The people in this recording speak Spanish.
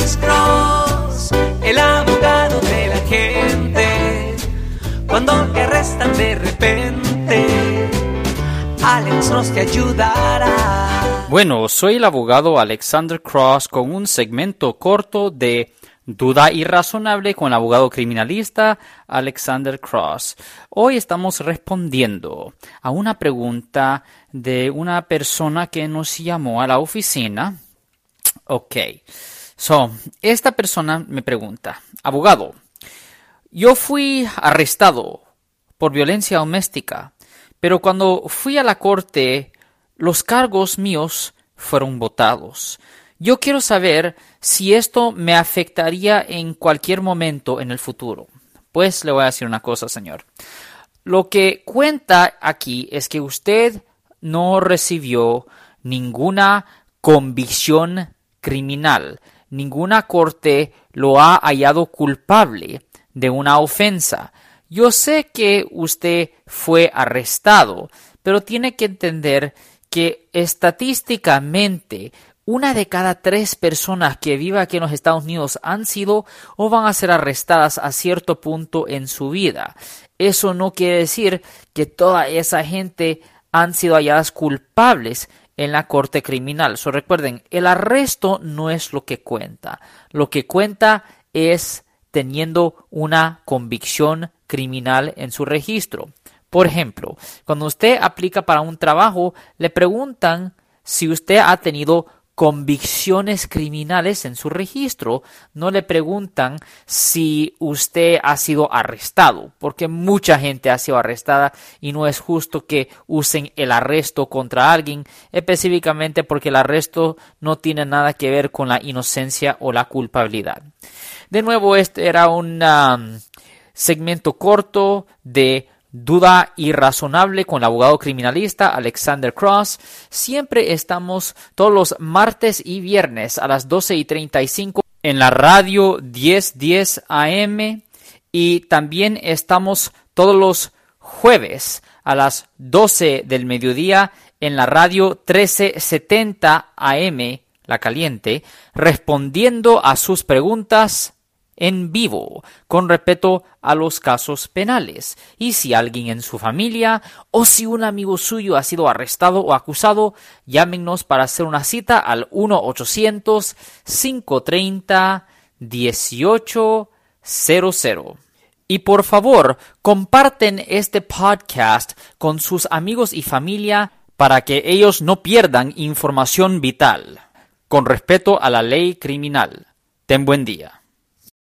Alex Cross, el abogado de la gente. Cuando te arrestan de repente, Alex Cross ayudará. Bueno, soy el abogado Alexander Cross con un segmento corto de Duda irrazonable con el abogado criminalista Alexander Cross. Hoy estamos respondiendo a una pregunta de una persona que nos llamó a la oficina. Ok. So, esta persona me pregunta, abogado, yo fui arrestado por violencia doméstica, pero cuando fui a la corte, los cargos míos fueron votados. Yo quiero saber si esto me afectaría en cualquier momento en el futuro. Pues le voy a decir una cosa, señor. Lo que cuenta aquí es que usted no recibió ninguna convicción criminal. Ninguna corte lo ha hallado culpable de una ofensa. Yo sé que usted fue arrestado, pero tiene que entender que estadísticamente una de cada tres personas que vive aquí en los Estados Unidos han sido o van a ser arrestadas a cierto punto en su vida. Eso no quiere decir que toda esa gente han sido halladas culpables en la corte criminal. So, recuerden, el arresto no es lo que cuenta. Lo que cuenta es teniendo una convicción criminal en su registro. Por ejemplo, cuando usted aplica para un trabajo, le preguntan si usted ha tenido convicciones criminales en su registro. No le preguntan si usted ha sido arrestado, porque mucha gente ha sido arrestada y no es justo que usen el arresto contra alguien, específicamente porque el arresto no tiene nada que ver con la inocencia o la culpabilidad. De nuevo, este era un um, segmento corto de Duda irrazonable con el abogado criminalista Alexander Cross. Siempre estamos todos los martes y viernes a las 12 y 35 en la radio 1010 AM y también estamos todos los jueves a las 12 del mediodía en la radio 1370 AM, la caliente, respondiendo a sus preguntas en vivo con respeto a los casos penales. Y si alguien en su familia o si un amigo suyo ha sido arrestado o acusado, llámenos para hacer una cita al 1-800-530-1800. Y por favor, comparten este podcast con sus amigos y familia para que ellos no pierdan información vital. Con respeto a la ley criminal. Ten buen día.